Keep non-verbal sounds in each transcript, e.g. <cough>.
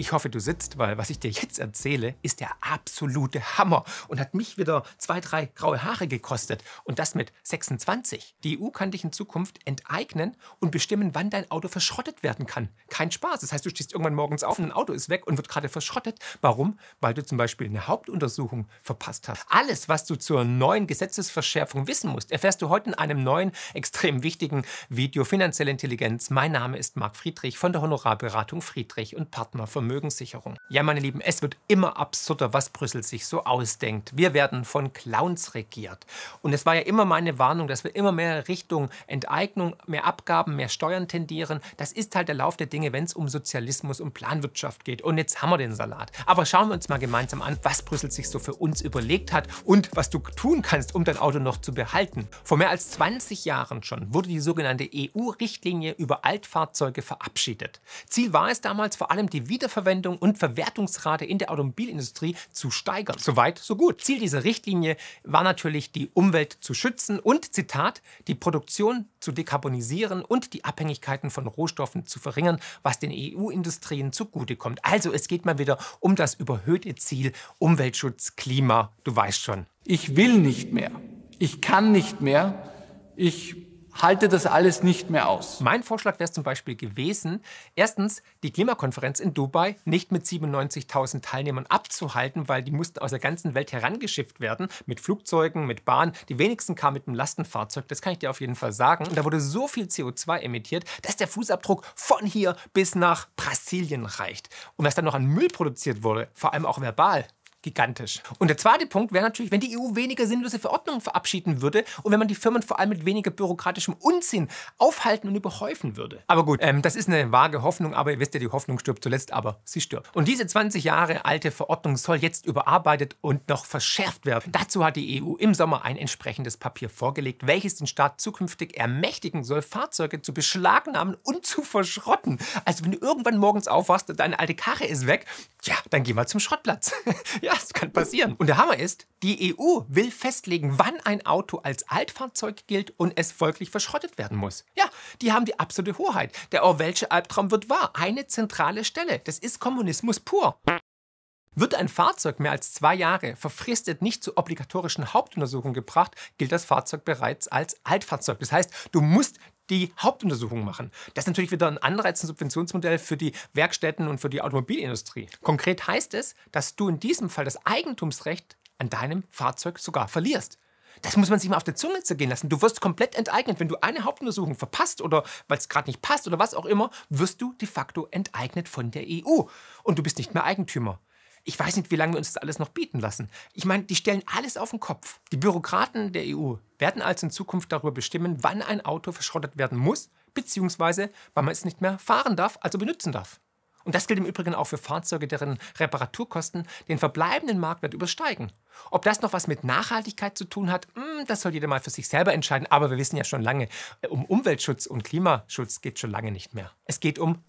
Ich hoffe, du sitzt, weil was ich dir jetzt erzähle, ist der absolute Hammer und hat mich wieder zwei, drei graue Haare gekostet. Und das mit 26. Die EU kann dich in Zukunft enteignen und bestimmen, wann dein Auto verschrottet werden kann. Kein Spaß. Das heißt, du stehst irgendwann morgens auf und ein Auto ist weg und wird gerade verschrottet. Warum? Weil du zum Beispiel eine Hauptuntersuchung verpasst hast. Alles, was du zur neuen Gesetzesverschärfung wissen musst, erfährst du heute in einem neuen, extrem wichtigen Video Finanzielle Intelligenz. Mein Name ist Marc Friedrich von der Honorarberatung Friedrich und Partner für Vermögenssicherung. Ja, meine Lieben, es wird immer absurder, was Brüssel sich so ausdenkt. Wir werden von Clowns regiert. Und es war ja immer meine Warnung, dass wir immer mehr Richtung Enteignung, mehr Abgaben, mehr Steuern tendieren. Das ist halt der Lauf der Dinge, wenn es um Sozialismus und Planwirtschaft geht. Und jetzt haben wir den Salat. Aber schauen wir uns mal gemeinsam an, was Brüssel sich so für uns überlegt hat und was du tun kannst, um dein Auto noch zu behalten. Vor mehr als 20 Jahren schon wurde die sogenannte EU-Richtlinie über Altfahrzeuge verabschiedet. Ziel war es damals vor allem die Wiederverwendung Wiederverwendung und Verwertungsrate in der Automobilindustrie zu steigern. Soweit, so gut. Ziel dieser Richtlinie war natürlich, die Umwelt zu schützen und, Zitat, die Produktion zu dekarbonisieren und die Abhängigkeiten von Rohstoffen zu verringern, was den EU-Industrien zugutekommt. Also es geht mal wieder um das überhöhte Ziel Umweltschutz, Klima, du weißt schon. Ich will nicht mehr. Ich kann nicht mehr. Ich halte das alles nicht mehr aus. Mein Vorschlag wäre zum Beispiel gewesen, erstens die Klimakonferenz in Dubai nicht mit 97.000 Teilnehmern abzuhalten, weil die mussten aus der ganzen Welt herangeschifft werden, mit Flugzeugen, mit Bahn. Die wenigsten kamen mit einem Lastenfahrzeug, das kann ich dir auf jeden Fall sagen. Und da wurde so viel CO2 emittiert, dass der Fußabdruck von hier bis nach Brasilien reicht. Und was dann noch an Müll produziert wurde, vor allem auch verbal, gigantisch. Und der zweite Punkt wäre natürlich, wenn die EU weniger sinnlose Verordnungen verabschieden würde und wenn man die Firmen vor allem mit weniger bürokratischem Unsinn aufhalten und überhäufen würde. Aber gut, ähm, das ist eine vage Hoffnung, aber ihr wisst ja, die Hoffnung stirbt zuletzt, aber sie stirbt. Und diese 20 Jahre alte Verordnung soll jetzt überarbeitet und noch verschärft werden. Dazu hat die EU im Sommer ein entsprechendes Papier vorgelegt, welches den Staat zukünftig ermächtigen soll, Fahrzeuge zu beschlagnahmen und zu verschrotten. Also wenn du irgendwann morgens aufwachst und deine alte Karre ist weg, ja, dann geh mal zum Schrottplatz. <laughs> ja, das kann passieren. Und der Hammer ist, die EU will festlegen, wann ein Auto als Altfahrzeug gilt und es folglich verschrottet werden muss. Ja, die haben die absolute Hoheit. Der Orwellsche Albtraum wird wahr. Eine zentrale Stelle. Das ist Kommunismus pur. Wird ein Fahrzeug mehr als zwei Jahre verfristet nicht zur obligatorischen Hauptuntersuchung gebracht, gilt das Fahrzeug bereits als Altfahrzeug. Das heißt, du musst die Hauptuntersuchung machen. Das ist natürlich wieder ein Anreiz, ein Subventionsmodell für die Werkstätten und für die Automobilindustrie. Konkret heißt es, dass du in diesem Fall das Eigentumsrecht an deinem Fahrzeug sogar verlierst. Das muss man sich mal auf der Zunge zergehen lassen. Du wirst komplett enteignet. Wenn du eine Hauptuntersuchung verpasst oder weil es gerade nicht passt oder was auch immer, wirst du de facto enteignet von der EU. Und du bist nicht mehr Eigentümer. Ich weiß nicht, wie lange wir uns das alles noch bieten lassen. Ich meine, die stellen alles auf den Kopf. Die Bürokraten der EU werden also in Zukunft darüber bestimmen, wann ein Auto verschrottet werden muss, beziehungsweise wann man es nicht mehr fahren darf, also benutzen darf. Und das gilt im Übrigen auch für Fahrzeuge, deren Reparaturkosten den verbleibenden Marktwert übersteigen. Ob das noch was mit Nachhaltigkeit zu tun hat, hm, das soll jeder mal für sich selber entscheiden. Aber wir wissen ja schon lange, um Umweltschutz und Klimaschutz geht schon lange nicht mehr. Es geht um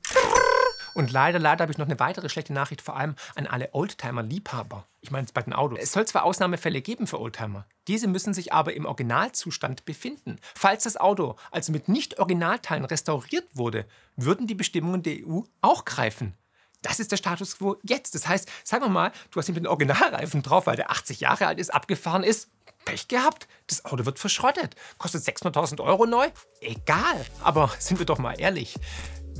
und leider, leider habe ich noch eine weitere schlechte Nachricht, vor allem an alle Oldtimer-Liebhaber. Ich meine es bei den Autos. Es soll zwar Ausnahmefälle geben für Oldtimer, diese müssen sich aber im Originalzustand befinden. Falls das Auto also mit Nicht-Originalteilen restauriert wurde, würden die Bestimmungen der EU auch greifen. Das ist der Status quo jetzt. Das heißt, sagen wir mal, du hast ihn mit den Originalreifen drauf, weil der 80 Jahre alt ist, abgefahren ist. Pech gehabt. Das Auto wird verschrottet. Kostet 600.000 Euro neu? Egal. Aber sind wir doch mal ehrlich.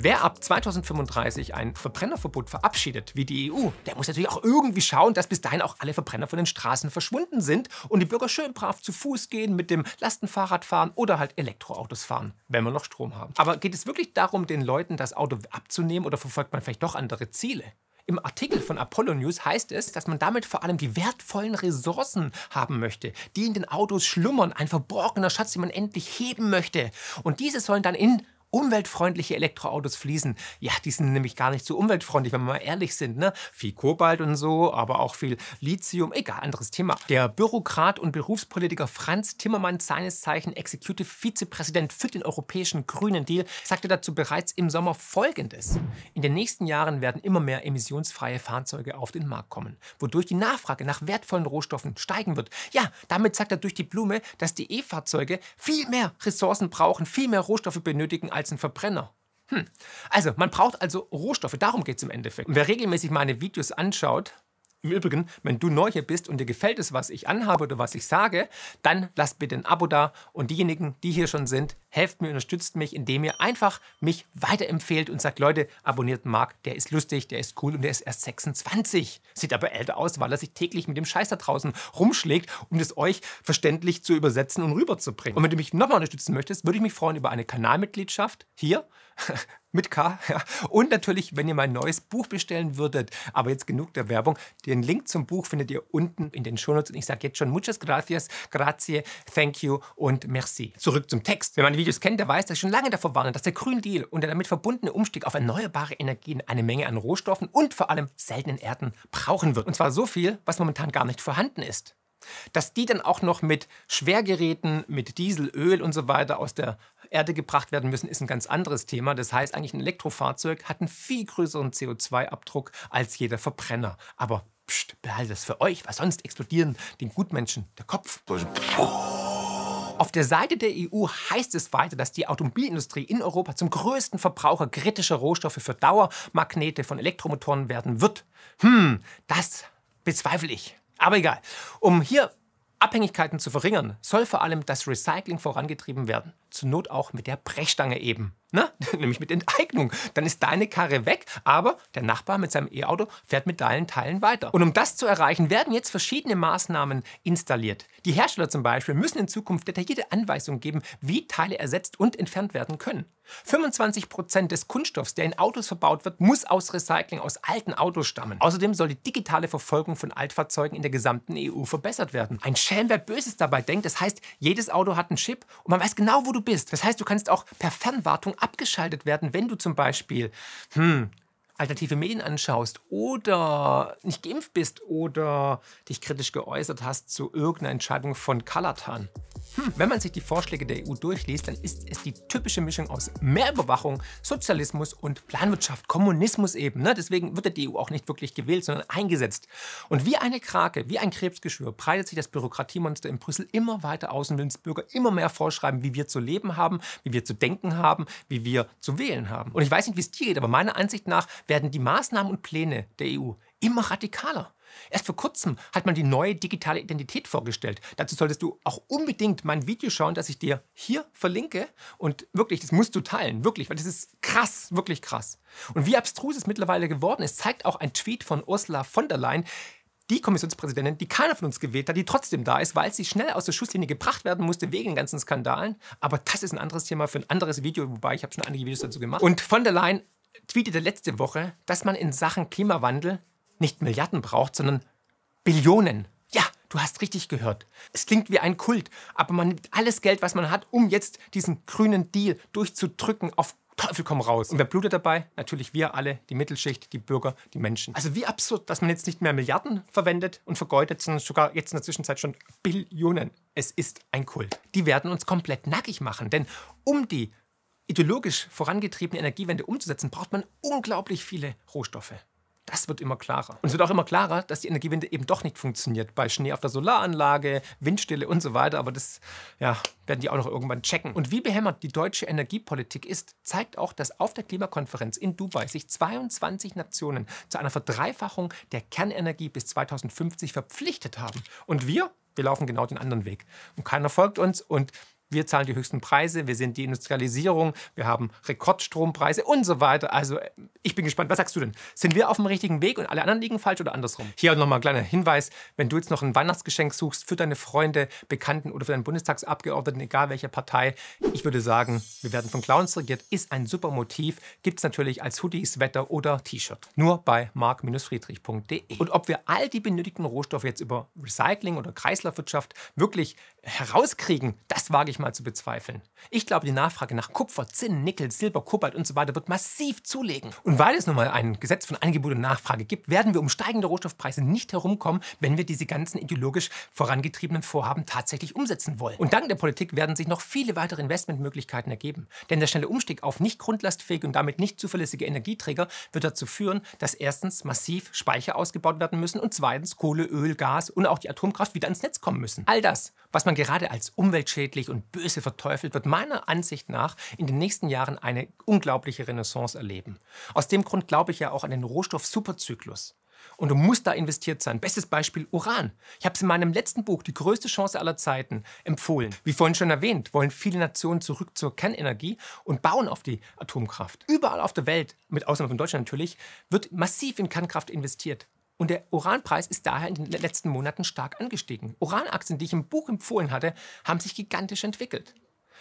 Wer ab 2035 ein Verbrennerverbot verabschiedet, wie die EU, der muss natürlich auch irgendwie schauen, dass bis dahin auch alle Verbrenner von den Straßen verschwunden sind und die Bürger schön brav zu Fuß gehen, mit dem Lastenfahrrad fahren oder halt Elektroautos fahren, wenn wir noch Strom haben. Aber geht es wirklich darum, den Leuten das Auto abzunehmen oder verfolgt man vielleicht doch andere Ziele? Im Artikel von Apollo News heißt es, dass man damit vor allem die wertvollen Ressourcen haben möchte, die in den Autos schlummern, ein verborgener Schatz, den man endlich heben möchte. Und diese sollen dann in umweltfreundliche Elektroautos fließen. Ja, die sind nämlich gar nicht so umweltfreundlich, wenn wir mal ehrlich sind. Ne? Viel Kobalt und so, aber auch viel Lithium. Egal, anderes Thema. Der Bürokrat und Berufspolitiker Franz Timmermans, seines Zeichen Executive Vizepräsident für den Europäischen Grünen Deal, sagte dazu bereits im Sommer Folgendes. In den nächsten Jahren werden immer mehr emissionsfreie Fahrzeuge auf den Markt kommen, wodurch die Nachfrage nach wertvollen Rohstoffen steigen wird. Ja, damit sagt er durch die Blume, dass die E-Fahrzeuge viel mehr Ressourcen brauchen, viel mehr Rohstoffe benötigen als ein Verbrenner. Hm. Also, man braucht also Rohstoffe, darum geht es im Endeffekt. Und wer regelmäßig meine Videos anschaut, im Übrigen, wenn du neu hier bist und dir gefällt es, was ich anhabe oder was ich sage, dann lasst bitte ein Abo da und diejenigen, die hier schon sind, helft mir, unterstützt mich, indem ihr einfach mich weiterempfehlt und sagt, Leute, abonniert Marc, der ist lustig, der ist cool und der ist erst 26. Sieht aber älter aus, weil er sich täglich mit dem Scheiß da draußen rumschlägt, um es euch verständlich zu übersetzen und rüberzubringen. Und wenn du mich nochmal unterstützen möchtest, würde ich mich freuen über eine Kanalmitgliedschaft hier <laughs> mit K. Ja. Und natürlich, wenn ihr mein neues Buch bestellen würdet. Aber jetzt genug der Werbung. Den Link zum Buch findet ihr unten in den Shownotes. Und ich sage jetzt schon muchas gracias, grazie, thank you und merci. Zurück zum Text. Wenn man Videos kennt, der weiß, dass ich schon lange davor warne, dass der Green Deal und der damit verbundene Umstieg auf erneuerbare Energien eine Menge an Rohstoffen und vor allem seltenen Erden brauchen wird. Und zwar so viel, was momentan gar nicht vorhanden ist. Dass die dann auch noch mit Schwergeräten, mit Diesel, Öl und so weiter aus der Erde gebracht werden müssen, ist ein ganz anderes Thema. Das heißt, eigentlich ein Elektrofahrzeug hat einen viel größeren CO2-Abdruck als jeder Verbrenner. Aber pst, behaltet das für euch, weil sonst explodieren den Gutmenschen der Kopf. Auf der Seite der EU heißt es weiter, dass die Automobilindustrie in Europa zum größten Verbraucher kritischer Rohstoffe für Dauermagnete von Elektromotoren werden wird. Hm, das bezweifle ich. Aber egal. Um hier Abhängigkeiten zu verringern, soll vor allem das Recycling vorangetrieben werden. Zur Not auch mit der Brechstange eben. Ne? <laughs> Nämlich mit Enteignung. Dann ist deine Karre weg, aber der Nachbar mit seinem E-Auto fährt mit deinen Teilen weiter. Und um das zu erreichen, werden jetzt verschiedene Maßnahmen installiert. Die Hersteller zum Beispiel müssen in Zukunft detaillierte Anweisungen geben, wie Teile ersetzt und entfernt werden können. 25 Prozent des Kunststoffs, der in Autos verbaut wird, muss aus Recycling aus alten Autos stammen. Außerdem soll die digitale Verfolgung von Altfahrzeugen in der gesamten EU verbessert werden. Ein Schelm, wer Böses dabei denkt, das heißt, jedes Auto hat einen Chip und man weiß genau, wo du bist. Das heißt, du kannst auch per Fernwartung abgeschaltet werden, wenn du zum Beispiel, hm, alternative Medien anschaust oder nicht geimpft bist oder dich kritisch geäußert hast zu irgendeiner Entscheidung von Kalatan. Hm, wenn man sich die Vorschläge der EU durchliest, dann ist es die typische Mischung aus Mehrüberwachung, Sozialismus und Planwirtschaft, Kommunismus eben. Ne? Deswegen wird die EU auch nicht wirklich gewählt, sondern eingesetzt. Und wie eine Krake, wie ein Krebsgeschwür, breitet sich das Bürokratiemonster in Brüssel immer weiter aus und will uns Bürger immer mehr vorschreiben, wie wir zu leben haben, wie wir zu denken haben, wie wir zu wählen haben. Und ich weiß nicht, wie es dir geht, aber meiner Ansicht nach werden die Maßnahmen und Pläne der EU immer radikaler. Erst vor kurzem hat man die neue digitale Identität vorgestellt. Dazu solltest du auch unbedingt mein Video schauen, das ich dir hier verlinke. Und wirklich, das musst du teilen, wirklich, weil das ist krass, wirklich krass. Und wie abstrus es mittlerweile geworden ist, zeigt auch ein Tweet von Ursula von der Leyen, die Kommissionspräsidentin, die keiner von uns gewählt hat, die trotzdem da ist, weil sie schnell aus der Schusslinie gebracht werden musste wegen den ganzen Skandalen. Aber das ist ein anderes Thema für ein anderes Video, wobei ich habe schon einige Videos dazu gemacht. Und von der Leyen tweetete letzte Woche, dass man in Sachen Klimawandel nicht Milliarden braucht, sondern Billionen. Ja, du hast richtig gehört. Es klingt wie ein Kult, aber man nimmt alles Geld, was man hat, um jetzt diesen grünen Deal durchzudrücken auf Teufel komm raus. Und wer blutet dabei? Natürlich wir alle, die Mittelschicht, die Bürger, die Menschen. Also wie absurd, dass man jetzt nicht mehr Milliarden verwendet und vergeudet, sondern sogar jetzt in der Zwischenzeit schon Billionen. Es ist ein Kult. Die werden uns komplett nackig machen, denn um die ideologisch vorangetriebene Energiewende umzusetzen, braucht man unglaublich viele Rohstoffe. Das wird immer klarer. Und es wird auch immer klarer, dass die Energiewende eben doch nicht funktioniert. Bei Schnee auf der Solaranlage, Windstille und so weiter. Aber das ja, werden die auch noch irgendwann checken. Und wie behämmert die deutsche Energiepolitik ist, zeigt auch, dass auf der Klimakonferenz in Dubai sich 22 Nationen zu einer Verdreifachung der Kernenergie bis 2050 verpflichtet haben. Und wir, wir laufen genau den anderen Weg. Und keiner folgt uns. Und wir zahlen die höchsten Preise, wir sind die Industrialisierung, wir haben Rekordstrompreise und so weiter. Also ich bin gespannt, was sagst du denn? Sind wir auf dem richtigen Weg und alle anderen liegen falsch oder andersrum? Hier nochmal ein kleiner Hinweis, wenn du jetzt noch ein Weihnachtsgeschenk suchst für deine Freunde, Bekannten oder für deinen Bundestagsabgeordneten, egal welcher Partei, ich würde sagen, wir werden von Clowns regiert, ist ein super Motiv, gibt es natürlich als Hoodie, Sweater oder T-Shirt. Nur bei mark-friedrich.de. Und ob wir all die benötigten Rohstoffe jetzt über Recycling oder Kreislaufwirtschaft wirklich herauskriegen, das wage ich ich mal zu bezweifeln. Ich glaube, die Nachfrage nach Kupfer, Zinn, Nickel, Silber, Kobalt und so weiter wird massiv zulegen. Und weil es nun mal ein Gesetz von Angebot und Nachfrage gibt, werden wir um steigende Rohstoffpreise nicht herumkommen, wenn wir diese ganzen ideologisch vorangetriebenen Vorhaben tatsächlich umsetzen wollen. Und dank der Politik werden sich noch viele weitere Investmentmöglichkeiten ergeben. Denn der schnelle Umstieg auf nicht grundlastfähige und damit nicht zuverlässige Energieträger wird dazu führen, dass erstens massiv Speicher ausgebaut werden müssen und zweitens Kohle, Öl, Gas und auch die Atomkraft wieder ins Netz kommen müssen. All das, was man gerade als umweltschädlich und böse verteufelt, wird meiner Ansicht nach in den nächsten Jahren eine unglaubliche Renaissance erleben. Aus dem Grund glaube ich ja auch an den Rohstoff-Superzyklus. Und du musst da investiert sein. Bestes Beispiel Uran. Ich habe es in meinem letzten Buch, Die größte Chance aller Zeiten, empfohlen. Wie vorhin schon erwähnt, wollen viele Nationen zurück zur Kernenergie und bauen auf die Atomkraft. Überall auf der Welt, mit Ausnahme von Deutschland natürlich, wird massiv in Kernkraft investiert. Und der Uranpreis ist daher in den letzten Monaten stark angestiegen. Uranaktien, die ich im Buch empfohlen hatte, haben sich gigantisch entwickelt.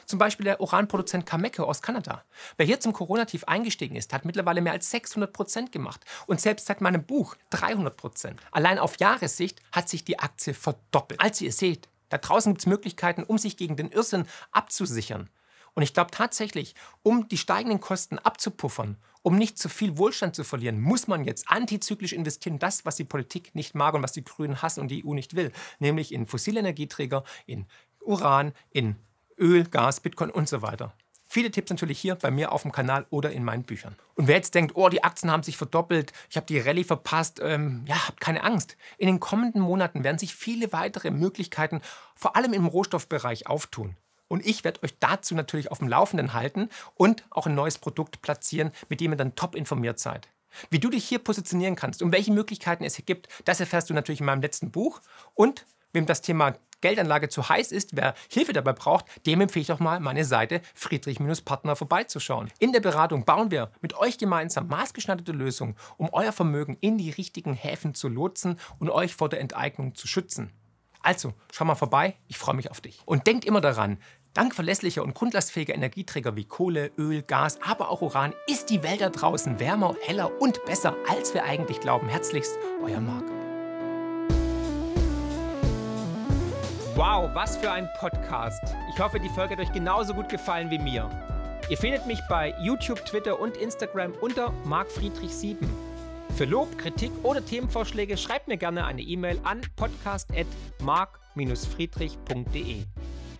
Zum Beispiel der Uranproduzent Cameco aus Kanada. Wer hier zum Corona-Tief eingestiegen ist, hat mittlerweile mehr als 600 Prozent gemacht. Und selbst seit meinem Buch 300 Prozent. Allein auf Jahressicht hat sich die Aktie verdoppelt. Als ihr seht, da draußen gibt es Möglichkeiten, um sich gegen den Irrsinn abzusichern. Und ich glaube tatsächlich, um die steigenden Kosten abzupuffern, um nicht zu viel Wohlstand zu verlieren, muss man jetzt antizyklisch investieren, das, was die Politik nicht mag und was die Grünen hassen und die EU nicht will, nämlich in fossile Energieträger, in Uran, in Öl, Gas, Bitcoin und so weiter. Viele Tipps natürlich hier bei mir auf dem Kanal oder in meinen Büchern. Und wer jetzt denkt, oh, die Aktien haben sich verdoppelt, ich habe die Rallye verpasst, ähm, ja, habt keine Angst. In den kommenden Monaten werden sich viele weitere Möglichkeiten, vor allem im Rohstoffbereich, auftun. Und ich werde euch dazu natürlich auf dem Laufenden halten und auch ein neues Produkt platzieren, mit dem ihr dann top informiert seid. Wie du dich hier positionieren kannst und welche Möglichkeiten es hier gibt, das erfährst du natürlich in meinem letzten Buch. Und wem das Thema Geldanlage zu heiß ist, wer Hilfe dabei braucht, dem empfehle ich doch mal meine Seite Friedrich-Partner vorbeizuschauen. In der Beratung bauen wir mit euch gemeinsam maßgeschneiderte Lösungen, um euer Vermögen in die richtigen Häfen zu lotsen und euch vor der Enteignung zu schützen. Also, schau mal vorbei, ich freue mich auf dich. Und denkt immer daran, Dank verlässlicher und grundlastfähiger Energieträger wie Kohle, Öl, Gas, aber auch Uran ist die Welt da draußen wärmer, heller und besser, als wir eigentlich glauben. Herzlichst, euer Marc. Wow, was für ein Podcast. Ich hoffe, die Folge hat euch genauso gut gefallen wie mir. Ihr findet mich bei YouTube, Twitter und Instagram unter markfriedrich7. Für Lob, Kritik oder Themenvorschläge schreibt mir gerne eine E-Mail an podcast.mark-friedrich.de.